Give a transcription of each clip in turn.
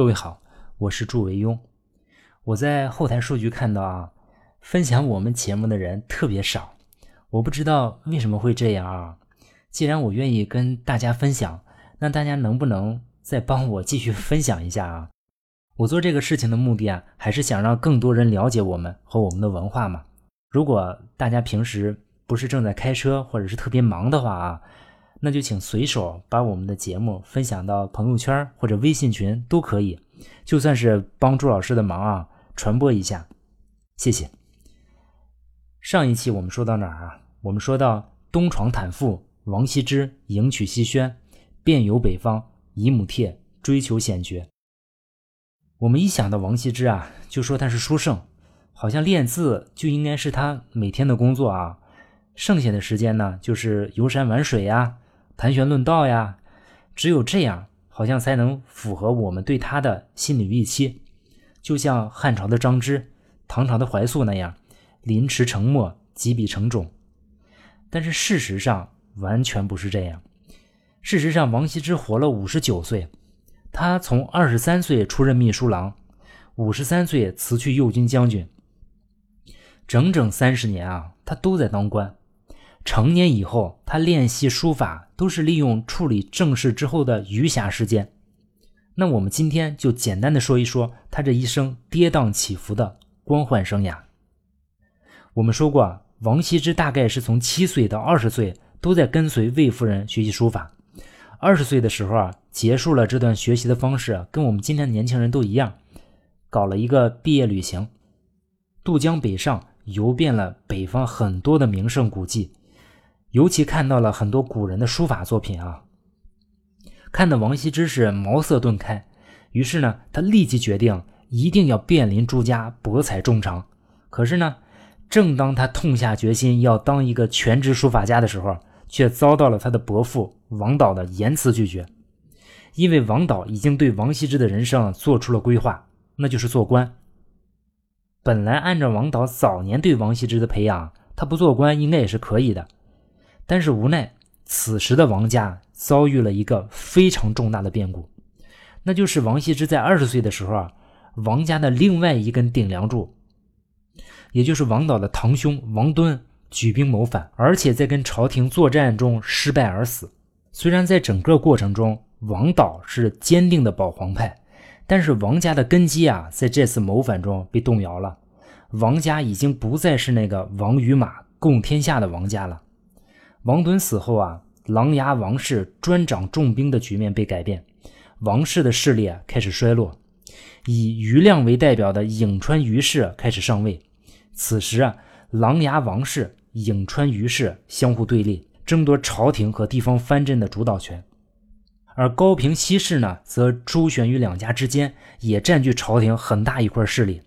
各位好，我是祝维庸。我在后台数据看到啊，分享我们节目的人特别少，我不知道为什么会这样啊。既然我愿意跟大家分享，那大家能不能再帮我继续分享一下啊？我做这个事情的目的啊，还是想让更多人了解我们和我们的文化嘛。如果大家平时不是正在开车或者是特别忙的话啊。那就请随手把我们的节目分享到朋友圈或者微信群都可以，就算是帮朱老师的忙啊，传播一下，谢谢。上一期我们说到哪儿啊？我们说到东床坦腹，王羲之迎娶西轩，遍游北方，姨母帖，追求显绝。我们一想到王羲之啊，就说他是书圣，好像练字就应该是他每天的工作啊，剩下的时间呢，就是游山玩水呀。谈玄论道呀，只有这样，好像才能符合我们对他的心理预期。就像汉朝的张芝、唐朝的怀素那样，临池成墨，几笔成种。但是事实上完全不是这样。事实上，王羲之活了五十九岁，他从二十三岁出任秘书郎，五十三岁辞去右军将军，整整三十年啊，他都在当官。成年以后，他练习书法都是利用处理正事之后的余暇时间。那我们今天就简单的说一说他这一生跌宕起伏的官宦生涯。我们说过，王羲之大概是从七岁到二十岁都在跟随魏夫人学习书法。二十岁的时候啊，结束了这段学习的方式，跟我们今天的年轻人都一样，搞了一个毕业旅行，渡江北上，游遍了北方很多的名胜古迹。尤其看到了很多古人的书法作品啊，看的王羲之是茅塞顿开。于是呢，他立即决定一定要遍临诸家，博采众长。可是呢，正当他痛下决心要当一个全职书法家的时候，却遭到了他的伯父王导的严词拒绝。因为王导已经对王羲之的人生做出了规划，那就是做官。本来按照王导早年对王羲之的培养，他不做官应该也是可以的。但是无奈，此时的王家遭遇了一个非常重大的变故，那就是王羲之在二十岁的时候啊，王家的另外一根顶梁柱，也就是王导的堂兄王敦举兵谋反，而且在跟朝廷作战中失败而死。虽然在整个过程中，王导是坚定的保皇派，但是王家的根基啊，在这次谋反中被动摇了。王家已经不再是那个王与马共天下的王家了。王敦死后啊，琅琊王氏专掌重兵的局面被改变，王氏的势力啊开始衰落，以余亮为代表的颍川余氏开始上位。此时啊，琅琊王氏、颍川余氏相互对立，争夺朝廷和地方藩镇的主导权。而高平西氏呢，则周旋于两家之间，也占据朝廷很大一块势力。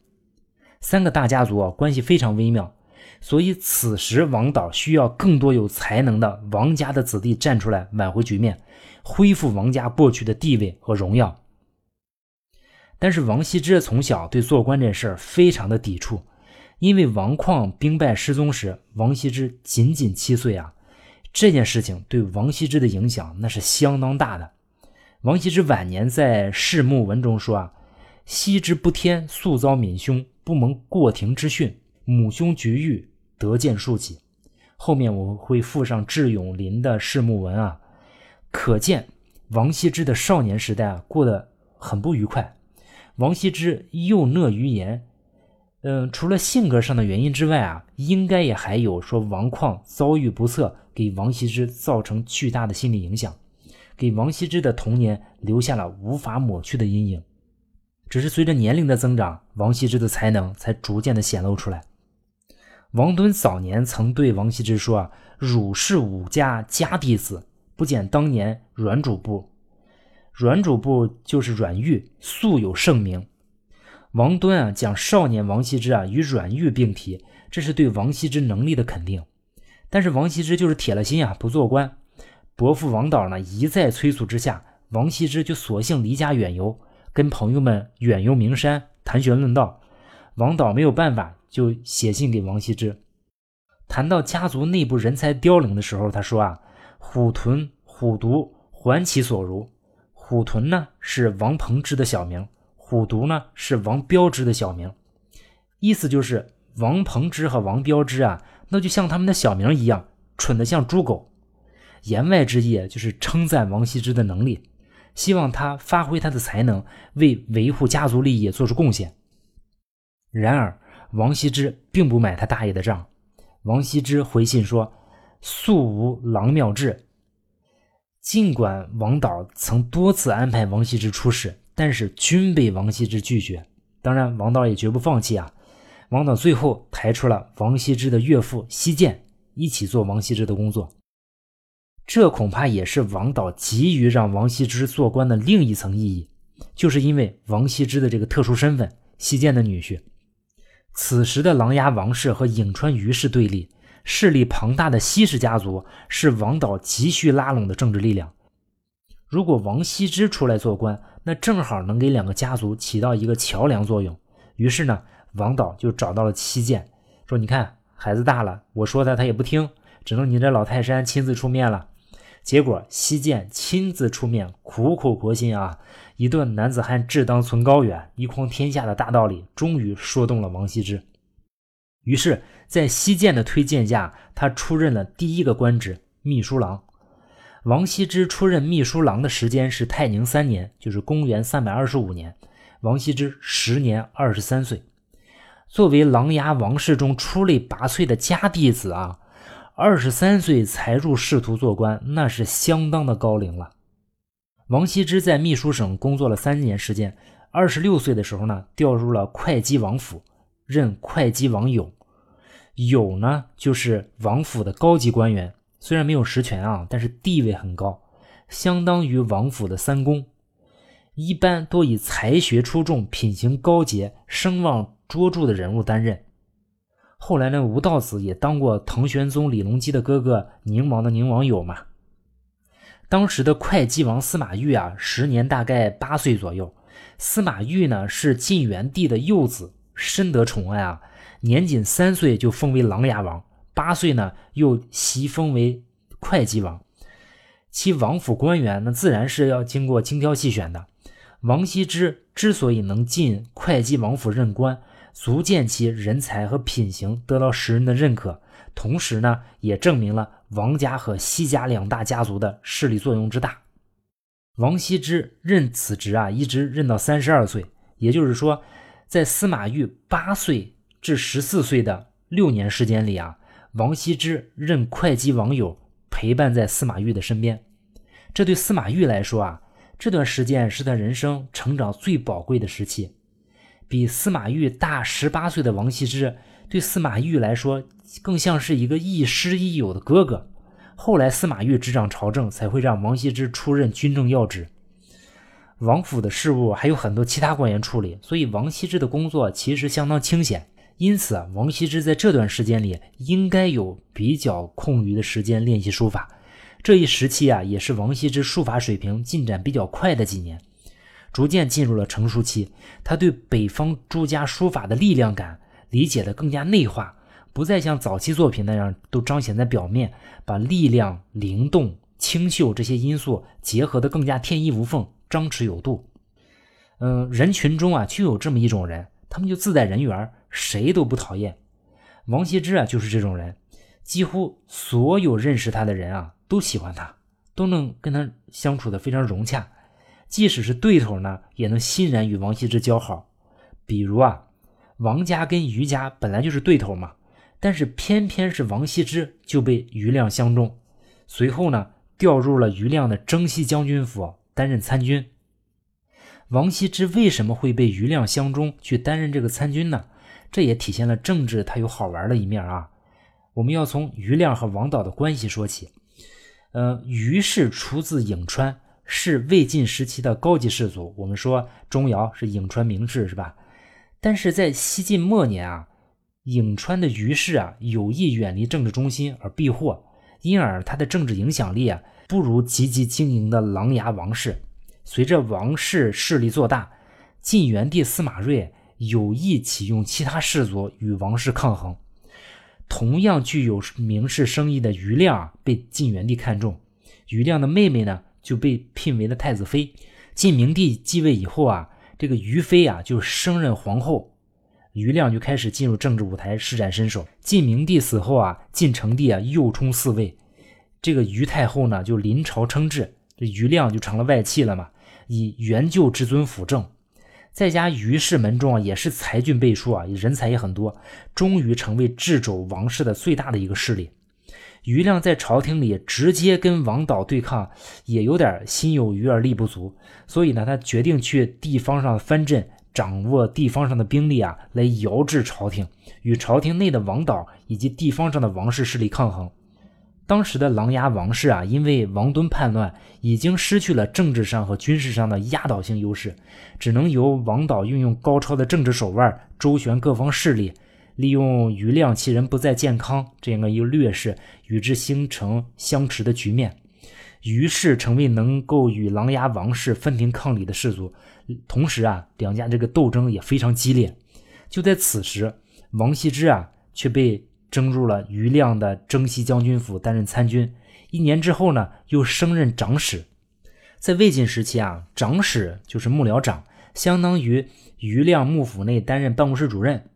三个大家族啊，关系非常微妙。所以，此时王导需要更多有才能的王家的子弟站出来挽回局面，恢复王家过去的地位和荣耀。但是，王羲之从小对做官这事儿非常的抵触，因为王旷兵败失踪时，王羲之仅仅七岁啊。这件事情对王羲之的影响那是相当大的。王羲之晚年在《世墓文》中说啊：“羲之不天，素遭闵凶，不蒙过庭之训，母兄绝育。”得见数起，后面我会附上智永林的释墓文啊，可见王羲之的少年时代啊过得很不愉快。王羲之又讷于言，嗯，除了性格上的原因之外啊，应该也还有说王旷遭遇不测，给王羲之造成巨大的心理影响，给王羲之的童年留下了无法抹去的阴影。只是随着年龄的增长，王羲之的才能才逐渐的显露出来。王敦早年曾对王羲之说：“啊，汝是武家家弟子，不减当年阮主簿。阮主簿就是阮玉，素有盛名。”王敦啊，讲少年王羲之啊与阮玉并提，这是对王羲之能力的肯定。但是王羲之就是铁了心啊，不做官。伯父王导呢一再催促之下，王羲之就索性离家远游，跟朋友们远游名山，谈玄论道。王导没有办法。就写信给王羲之，谈到家族内部人才凋零的时候，他说啊，虎屯、虎毒还其所如。虎屯呢是王鹏之的小名，虎毒呢是王标之的小名，意思就是王彭之和王标之啊，那就像他们的小名一样，蠢得像猪狗。言外之意就是称赞王羲之的能力，希望他发挥他的才能，为维护家族利益做出贡献。然而，王羲之并不买他大爷的账。王羲之回信说：“素无郎妙志。”尽管王导曾多次安排王羲之出使，但是均被王羲之拒绝。当然，王导也绝不放弃啊！王导最后抬出了王羲之的岳父西涧，一起做王羲之的工作。这恐怕也是王导急于让王羲之做官的另一层意义，就是因为王羲之的这个特殊身份，西涧的女婿。此时的琅琊王氏和颍川于氏对立，势力庞大的西氏家族是王导急需拉拢的政治力量。如果王羲之出来做官，那正好能给两个家族起到一个桥梁作用。于是呢，王导就找到了西涧，说：“你看，孩子大了，我说他他也不听，只能你这老泰山亲自出面了。”结果西涧亲自出面，苦口婆心啊，一顿男子汉志当存高远，一匡天下的大道理，终于说动了王羲之。于是，在西涧的推荐下，他出任了第一个官职——秘书郎。王羲之出任秘书郎的时间是泰宁三年，就是公元三百二十五年。王羲之时年二十三岁，作为琅琊王氏中出类拔萃的家弟子啊。二十三岁才入仕途做官，那是相当的高龄了。王羲之在秘书省工作了三年时间，二十六岁的时候呢，调入了会稽王府，任会稽王友。友呢，就是王府的高级官员，虽然没有实权啊，但是地位很高，相当于王府的三公，一般多以才学出众、品行高洁、声望卓著的人物担任。后来呢，吴道子也当过唐玄宗李隆基的哥哥宁王的宁王友嘛。当时的会稽王司马昱啊，时年大概八岁左右。司马昱呢是晋元帝的幼子，深得宠爱啊。年仅三岁就封为琅琊王，八岁呢又袭封为会稽王。其王府官员呢，自然是要经过精挑细选的。王羲之之所以能进会稽王府任官。足见其人才和品行得到时人的认可，同时呢，也证明了王家和西家两大家族的势力作用之大。王羲之任此职啊，一直任到三十二岁，也就是说，在司马懿八岁至十四岁的六年时间里啊，王羲之任会稽王友，陪伴在司马懿的身边。这对司马懿来说啊，这段时间是他人生成长最宝贵的时期。比司马懿大十八岁的王羲之，对司马懿来说更像是一个亦师亦友的哥哥。后来司马懿执掌朝政，才会让王羲之出任军政要职。王府的事务还有很多其他官员处理，所以王羲之的工作其实相当清闲。因此啊，王羲之在这段时间里应该有比较空余的时间练习书法。这一时期啊，也是王羲之书法水平进展比较快的几年。逐渐进入了成熟期，他对北方诸家书法的力量感理解的更加内化，不再像早期作品那样都彰显在表面，把力量、灵动、清秀这些因素结合的更加天衣无缝、张弛有度。嗯，人群中啊，就有这么一种人，他们就自带人缘，谁都不讨厌。王羲之啊，就是这种人，几乎所有认识他的人啊，都喜欢他，都能跟他相处的非常融洽。即使是对头呢，也能欣然与王羲之交好。比如啊，王家跟余家本来就是对头嘛，但是偏偏是王羲之就被余亮相中，随后呢调入了余亮的征西将军府担任参军。王羲之为什么会被余亮相中去担任这个参军呢？这也体现了政治它有好玩的一面啊。我们要从余亮和王导的关系说起。呃，余氏出自颍川。是魏晋时期的高级士族，我们说钟繇是颍川名士，是吧？但是在西晋末年啊，颍川的余氏啊有意远离政治中心而避祸，因而他的政治影响力啊不如积极经营的琅琊王氏。随着王氏势力做大，晋元帝司马睿有意启用其他氏族与王氏抗衡。同样具有名士声誉的余亮被晋元帝看中，余亮的妹妹呢？就被聘为了太子妃。晋明帝继位以后啊，这个于妃啊就升任皇后，于亮就开始进入政治舞台施展身手。晋明帝死后啊，晋成帝啊又冲嗣位，这个于太后呢就临朝称制，这于亮就成了外戚了嘛，以元就之尊辅政。在家于氏门中啊也是才俊辈出啊，人才也很多，终于成为智肘王室的最大的一个势力。于亮在朝廷里直接跟王导对抗，也有点心有余而力不足，所以呢，他决定去地方上藩镇，掌握地方上的兵力啊，来摇制朝廷，与朝廷内的王导以及地方上的王室势力抗衡。当时的琅琊王氏啊，因为王敦叛乱，已经失去了政治上和军事上的压倒性优势，只能由王导运用高超的政治手腕，周旋各方势力。利用余亮其人不再健康这样的一个劣势，与之形成相持的局面，于是成为能够与琅琊王氏分庭抗礼的氏族。同时啊，两家这个斗争也非常激烈。就在此时，王羲之啊却被征入了余亮的征西将军府担任参军。一年之后呢，又升任长史。在魏晋时期啊，长史就是幕僚长，相当于余亮幕府内担任办公室主任。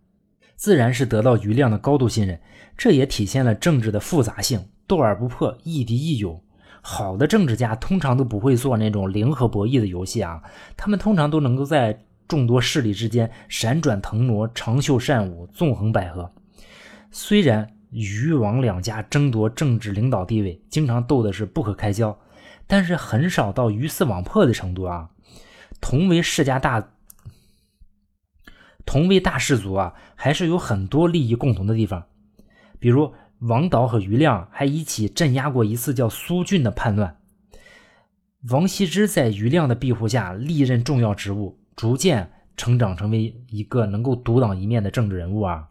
自然是得到余亮的高度信任，这也体现了政治的复杂性，斗而不破，亦敌亦友。好的政治家通常都不会做那种零和博弈的游戏啊，他们通常都能够在众多势力之间闪转腾挪，长袖善舞，纵横捭阖。虽然余王两家争夺政治领导地位，经常斗的是不可开交，但是很少到鱼死网破的程度啊。同为世家大。同为大氏族啊，还是有很多利益共同的地方。比如王导和余亮还一起镇压过一次叫苏峻的叛乱。王羲之在余亮的庇护下历任重要职务，逐渐成长成为一个能够独当一面的政治人物啊。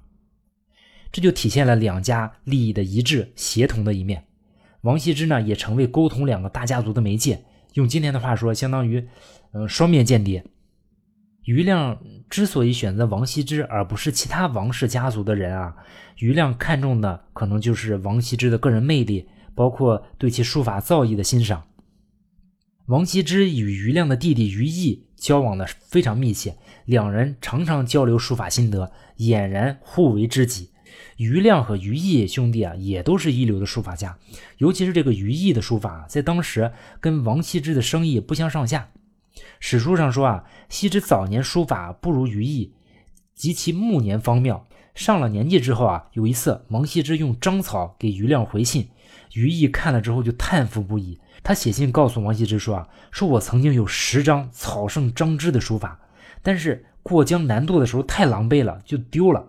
这就体现了两家利益的一致协同的一面。王羲之呢，也成为沟通两个大家族的媒介。用今天的话说，相当于嗯双面间谍。余亮之所以选择王羲之而不是其他王氏家族的人啊，余亮看重的可能就是王羲之的个人魅力，包括对其书法造诣的欣赏。王羲之与余亮的弟弟余毅交往的非常密切，两人常常交流书法心得，俨然互为知己。余亮和余毅兄弟啊，也都是一流的书法家，尤其是这个余毅的书法，在当时跟王羲之的生意不相上下。史书上说啊，羲之早年书法不如于毅，及其暮年方妙。上了年纪之后啊，有一次王羲之用章草给余亮回信，于毅看了之后就叹服不已。他写信告诉王羲之说啊，说我曾经有十张草圣张芝的书法，但是过江南渡的时候太狼狈了，就丢了。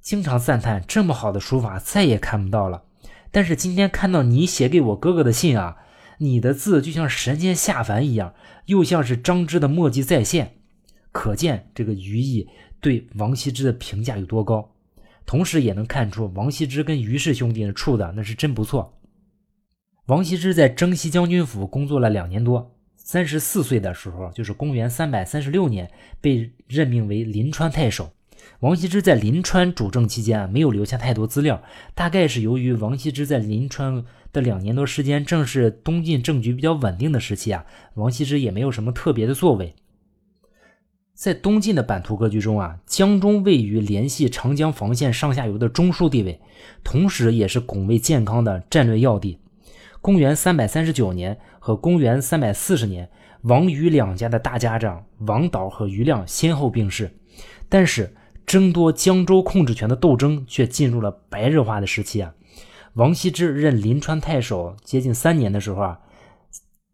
经常赞叹这么好的书法再也看不到了。但是今天看到你写给我哥哥的信啊。你的字就像神仙下凡一样，又像是张芝的墨迹再现，可见这个于毅对王羲之的评价有多高。同时也能看出王羲之跟于氏兄弟处的那是真不错。王羲之在征西将军府工作了两年多，三十四岁的时候，就是公元三百三十六年，被任命为临川太守。王羲之在临川主政期间啊，没有留下太多资料，大概是由于王羲之在临川的两年多时间，正是东晋政局比较稳定的时期啊，王羲之也没有什么特别的作为。在东晋的版图格局中啊，江中位于联系长江防线上下游的中枢地位，同时也是拱卫健康的战略要地。公元三百三十九年和公元三百四十年，王余两家的大家长王导和余亮先后病逝，但是。争夺江州控制权的斗争却进入了白热化的时期啊！王羲之任临川太守接近三年的时候啊，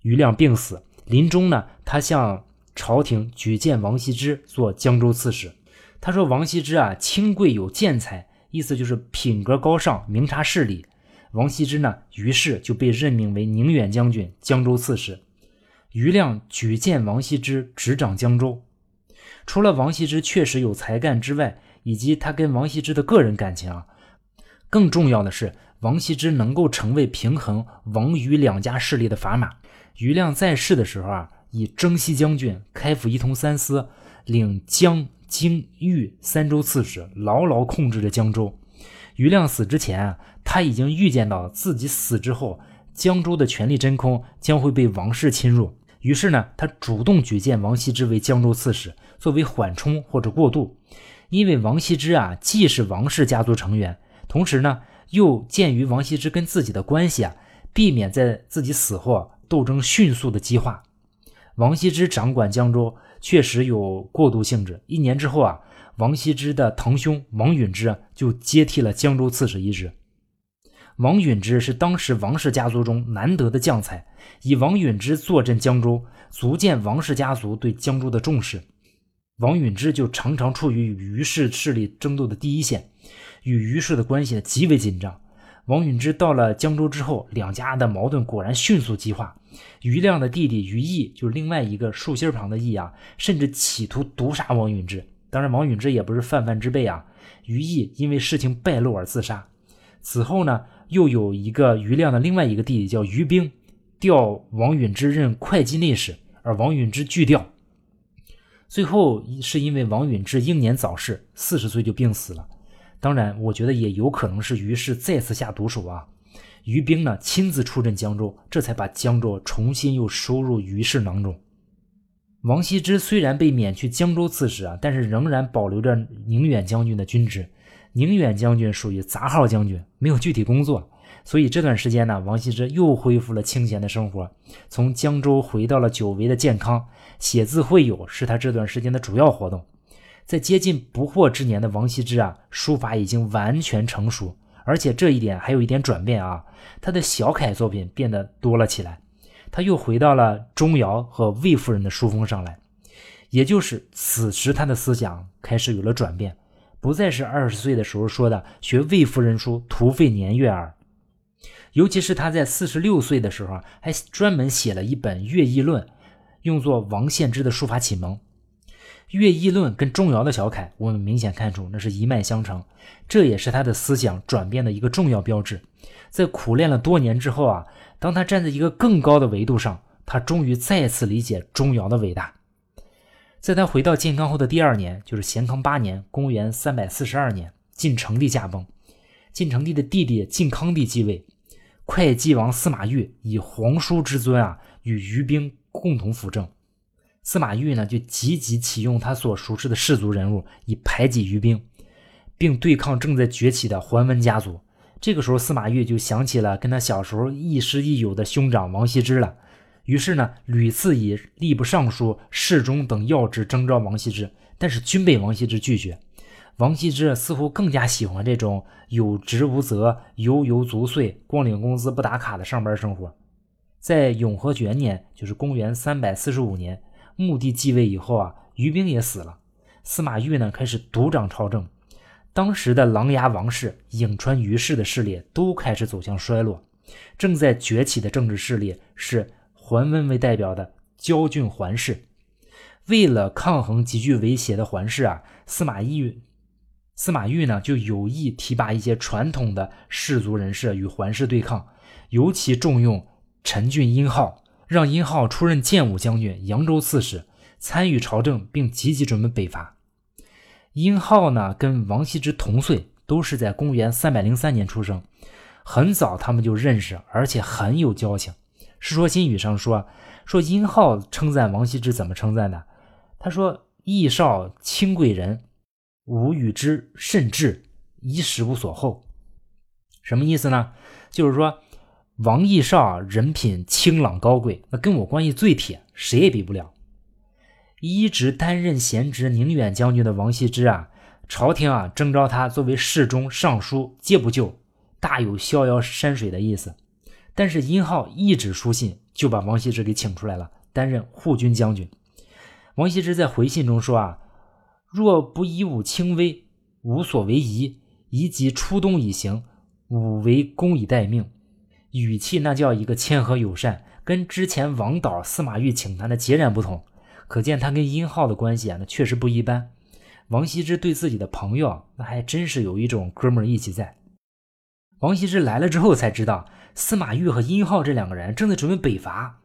余亮病死，临终呢，他向朝廷举荐王羲之做江州刺史。他说：“王羲之啊，清贵有见才，意思就是品格高尚，明察事理。”王羲之呢，于是就被任命为宁远将军、江州刺史。余亮举荐王羲之执掌江州。除了王羲之确实有才干之外，以及他跟王羲之的个人感情啊，更重要的是王羲之能够成为平衡王余两家势力的砝码。余亮在世的时候啊，以征西将军、开府仪同三司，领江、京、豫三州刺史，牢牢控制着江州。余亮死之前啊，他已经预见到自己死之后，江州的权力真空将会被王室侵入。于是呢，他主动举荐王羲之为江州刺史，作为缓冲或者过渡。因为王羲之啊，既是王氏家族成员，同时呢，又鉴于王羲之跟自己的关系啊，避免在自己死后斗争迅速的激化。王羲之掌管江州确实有过渡性质。一年之后啊，王羲之的堂兄王允之就接替了江州刺史一职。王允之是当时王氏家族中难得的将才，以王允之坐镇江州，足见王氏家族对江州的重视。王允之就常常处于与于氏势力争斗的第一线，与于氏的关系极为紧张。王允之到了江州之后，两家的矛盾果然迅速激化。于亮的弟弟于毅，就是另外一个竖心旁的毅啊，甚至企图毒杀王允之。当然，王允之也不是泛泛之辈啊。于毅因为事情败露而自杀。此后呢？又有一个于亮的另外一个弟弟叫于兵，调王允之任会稽内史，而王允之拒调。最后是因为王允之英年早逝，四十岁就病死了。当然，我觉得也有可能是于氏再次下毒手啊。于兵呢亲自出镇江州，这才把江州重新又收入于氏囊中。王羲之虽然被免去江州刺史啊，但是仍然保留着宁远将军的军职。宁远将军属于杂号将军，没有具体工作，所以这段时间呢，王羲之又恢复了清闲的生活，从江州回到了久违的健康，写字会友是他这段时间的主要活动。在接近不惑之年的王羲之啊，书法已经完全成熟，而且这一点还有一点转变啊，他的小楷作品变得多了起来，他又回到了钟繇和魏夫人的书风上来，也就是此时他的思想开始有了转变。不再是二十岁的时候说的学魏夫人书徒费年月耳，尤其是他在四十六岁的时候还专门写了一本《乐毅论》，用作王献之的书法启蒙。《乐毅论》跟钟繇的小楷，我们明显看出那是一脉相承，这也是他的思想转变的一个重要标志。在苦练了多年之后啊，当他站在一个更高的维度上，他终于再次理解钟繇的伟大。在他回到建康后的第二年，就是咸康八年（公元342年），晋成帝驾崩，晋成帝的弟弟晋康帝继位，会稽王司马昱以皇叔之尊啊，与于兵共同辅政。司马昱呢，就积极启用他所熟识的氏族人物，以排挤于兵，并对抗正在崛起的桓温家族。这个时候，司马昱就想起了跟他小时候亦师亦友的兄长王羲之了。于是呢，屡次以吏部尚书、侍中等要职征召王羲之，但是均被王羲之拒绝。王羲之似乎更加喜欢这种有职无责、悠游足岁、光领工资不打卡的上班生活。在永和元年，就是公元三百四十五年，穆帝继位以后啊，于兵也死了，司马昱呢开始独掌朝政。当时的琅琊王氏、颍川于氏的势力都开始走向衰落，正在崛起的政治势力是。桓温为代表的焦郡桓氏，为了抗衡极具威胁的桓氏啊，司马懿司马懿呢就有意提拔一些传统的士族人士与桓氏对抗，尤其重用陈俊殷浩，让殷浩出任建武将军、扬州刺史，参与朝政，并积极准备北伐。殷浩呢跟王羲之同岁，都是在公元三百零三年出生，很早他们就认识，而且很有交情。《世说新语》上说，说殷浩称赞王羲之怎么称赞的？他说：“义少清贵人，吾与之甚至，衣食无所厚。”什么意思呢？就是说王义少人品清朗高贵，那跟我关系最铁，谁也比不了。一直担任闲职宁远将军的王羲之啊，朝廷啊征召他作为侍中、尚书，皆不就，大有逍遥山水的意思。但是殷浩一纸书信就把王羲之给请出来了，担任护军将军。王羲之在回信中说：“啊，若不以武轻微，无所为疑；宜即出东以行，吾为公以待命。”语气那叫一个谦和友善，跟之前王导、司马懿请他的截然不同。可见他跟殷浩的关系啊，那确实不一般。王羲之对自己的朋友，那还真是有一种哥们义气在。王羲之来了之后才知道。司马懿和殷浩这两个人正在准备北伐，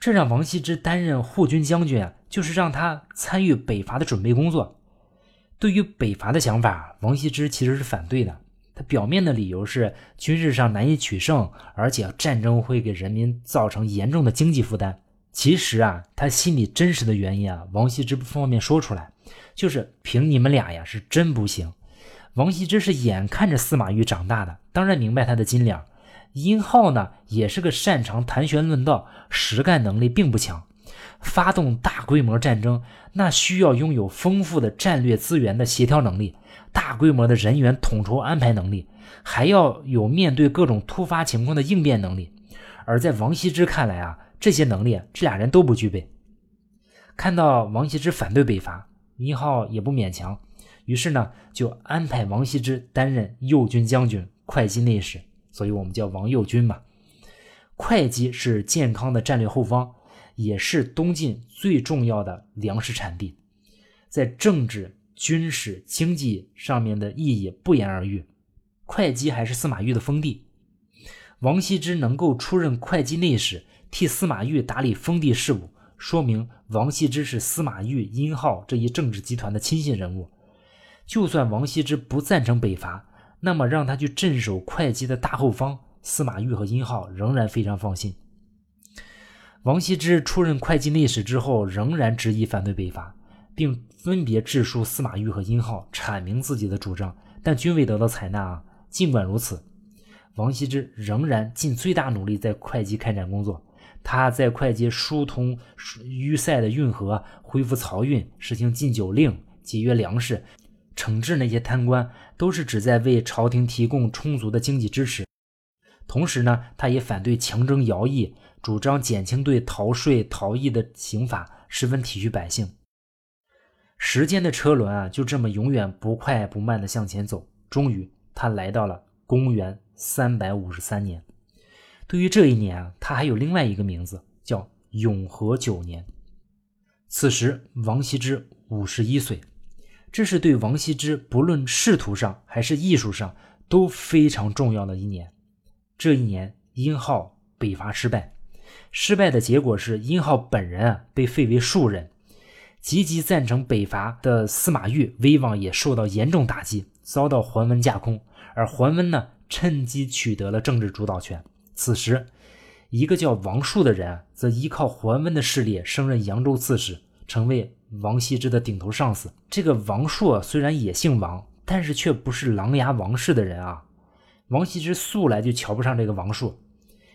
这让王羲之担任护军将军啊，就是让他参与北伐的准备工作。对于北伐的想法，王羲之其实是反对的。他表面的理由是军事上难以取胜，而且战争会给人民造成严重的经济负担。其实啊，他心里真实的原因啊，王羲之不方便说出来，就是凭你们俩呀，是真不行。王羲之是眼看着司马懿长大的，当然明白他的斤两。殷浩呢，也是个擅长谈玄论道，实干能力并不强。发动大规模战争，那需要拥有丰富的战略资源的协调能力，大规模的人员统筹安排能力，还要有面对各种突发情况的应变能力。而在王羲之看来啊，这些能力这俩人都不具备。看到王羲之反对北伐，殷浩也不勉强，于是呢，就安排王羲之担任右军将军、会稽内史，所以我们叫王右军嘛。会稽是健康的战略后方。也是东晋最重要的粮食产地，在政治、军事、经济上面的意义不言而喻。会稽还是司马懿的封地，王羲之能够出任会稽内史，替司马懿打理封地事务，说明王羲之是司马懿、殷浩这一政治集团的亲信人物。就算王羲之不赞成北伐，那么让他去镇守会稽的大后方，司马懿和殷浩仍然非常放心。王羲之出任会稽内史之后，仍然执意反对北伐，并分别致书司马懿和殷浩，阐明自己的主张，但均未得到采纳。啊，尽管如此，王羲之仍然尽最大努力在会稽开展工作。他在会稽疏通淤塞的运河，恢复漕运，实行禁酒令，节约粮食，惩治那些贪官，都是旨在为朝廷提供充足的经济支持。同时呢，他也反对强征徭役。主张减轻对逃税逃逸的刑罚，十分体恤百姓。时间的车轮啊，就这么永远不快不慢的向前走。终于，他来到了公元三百五十三年。对于这一年啊，他还有另外一个名字，叫永和九年。此时，王羲之五十一岁，这是对王羲之不论仕途上还是艺术上都非常重要的一年。这一年，殷浩北伐失败。失败的结果是，殷浩本人啊被废为庶人，积极赞成北伐的司马昱威望也受到严重打击，遭到桓温架空。而桓温呢，趁机取得了政治主导权。此时，一个叫王树的人啊则依靠桓温的势力升任扬州刺史，成为王羲之的顶头上司。这个王朔虽然也姓王，但是却不是琅琊王氏的人啊。王羲之素来就瞧不上这个王朔。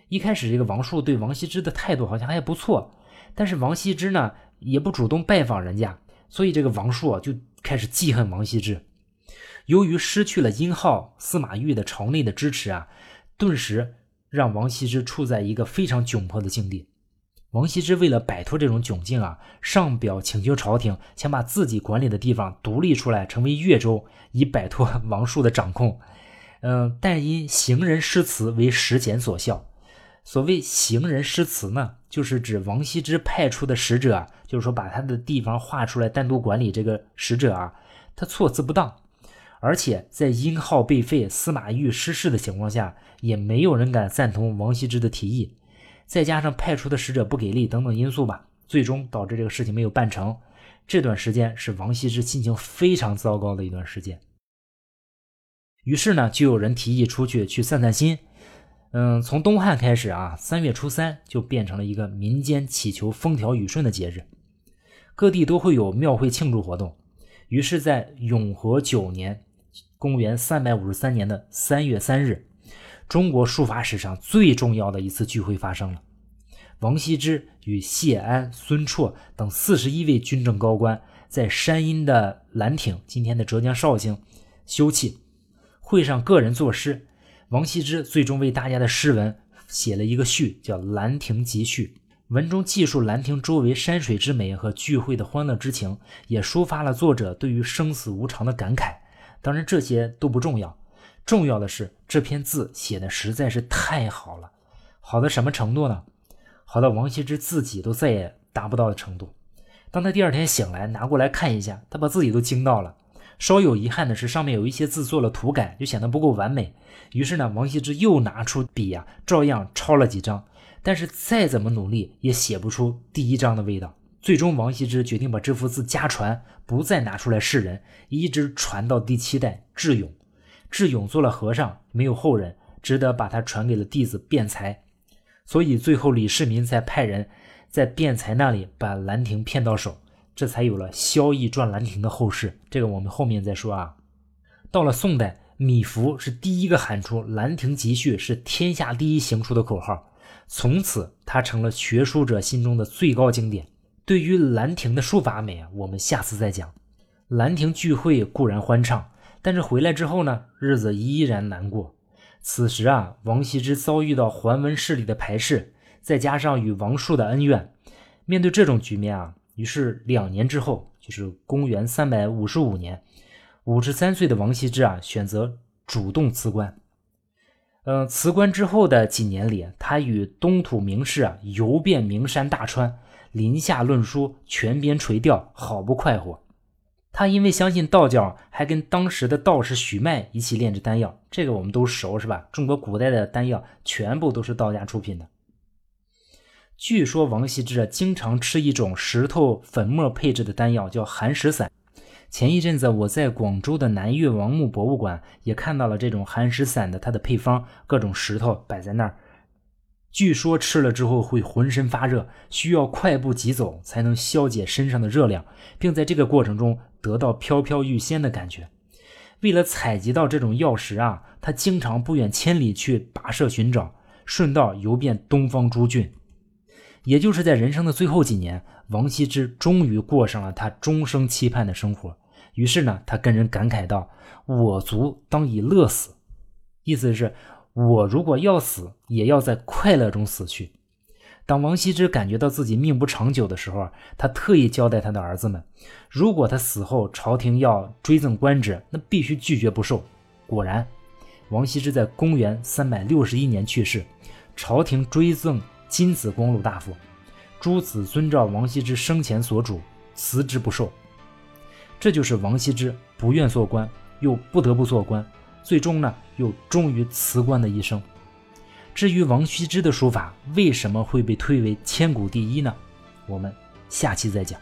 一开始，这个王朔对王羲之的态度好像还不错，但是王羲之呢也不主动拜访人家，所以这个王朔就开始记恨王羲之。由于失去了殷浩、司马懿的朝内的支持啊，顿时让王羲之处在一个非常窘迫的境地。王羲之为了摆脱这种窘境啊，上表请求朝廷，想把自己管理的地方独立出来，成为越州，以摆脱 王树的掌控。嗯，但因行人诗词为时简所效。所谓行人诗词呢，就是指王羲之派出的使者，就是说把他的地方画出来单独管理。这个使者啊，他措辞不当，而且在殷浩被废、司马懿失势的情况下，也没有人敢赞同王羲之的提议。再加上派出的使者不给力等等因素吧，最终导致这个事情没有办成。这段时间是王羲之心情非常糟糕的一段时间。于是呢，就有人提议出去去散散心。嗯，从东汉开始啊，三月初三就变成了一个民间祈求风调雨顺的节日，各地都会有庙会庆祝活动。于是，在永和九年（公元353年的三月三日），中国书法史上最重要的一次聚会发生了。王羲之与谢安、孙绰等四十一位军政高官在山阴的兰亭（今天的浙江绍兴）休憩，会上个人作诗。王羲之最终为大家的诗文写了一个序，叫《兰亭集序》。文中记述兰亭周围山水之美和聚会的欢乐之情，也抒发了作者对于生死无常的感慨。当然，这些都不重要，重要的是这篇字写的实在是太好了。好到什么程度呢？好到王羲之自己都再也达不到的程度。当他第二天醒来，拿过来看一下，他把自己都惊到了。稍有遗憾的是，上面有一些字做了涂改，就显得不够完美。于是呢，王羲之又拿出笔呀，照样抄了几张。但是再怎么努力，也写不出第一章的味道。最终，王羲之决定把这幅字家传，不再拿出来示人，一直传到第七代智勇。智勇做了和尚，没有后人，只得把他传给了弟子辩才。所以最后李世民才派人在辩才那里把兰亭骗到手，这才有了萧绎传兰亭的后事。这个我们后面再说啊。到了宋代，米芾是第一个喊出“兰亭集序是天下第一行书”的口号，从此他成了学书者心中的最高经典。对于兰亭的书法美啊，我们下次再讲。兰亭聚会固然欢畅，但是回来之后呢，日子依然难过。此时啊，王羲之遭遇到桓温势力的排斥，再加上与王树的恩怨，面对这种局面啊，于是两年之后，就是公元三百五十五年，五十三岁的王羲之啊，选择主动辞官。嗯，辞官之后的几年里，他与东土名士啊游遍名山大川，临下论书，泉边垂钓，好不快活。他因为相信道教，还跟当时的道士许迈一起炼制丹药，这个我们都熟是吧？中国古代的丹药全部都是道家出品的。据说王羲之啊，经常吃一种石头粉末配置的丹药，叫寒石散。前一阵子我在广州的南越王墓博物馆也看到了这种寒石散的它的配方，各种石头摆在那儿。据说吃了之后会浑身发热，需要快步疾走才能消解身上的热量，并在这个过程中得到飘飘欲仙的感觉。为了采集到这种药石啊，他经常不远千里去跋涉寻找，顺道游遍东方诸郡。也就是在人生的最后几年，王羲之终于过上了他终生期盼的生活。于是呢，他跟人感慨道：“我卒当以乐死。”意思是。我如果要死，也要在快乐中死去。当王羲之感觉到自己命不长久的时候，他特意交代他的儿子们：如果他死后朝廷要追赠官职，那必须拒绝不受。果然，王羲之在公元三百六十一年去世，朝廷追赠金子光禄大夫，诸子遵照王羲之生前所嘱，辞之不受。这就是王羲之不愿做官，又不得不做官。最终呢，又终于辞官的一生。至于王羲之的书法为什么会被推为千古第一呢？我们下期再讲。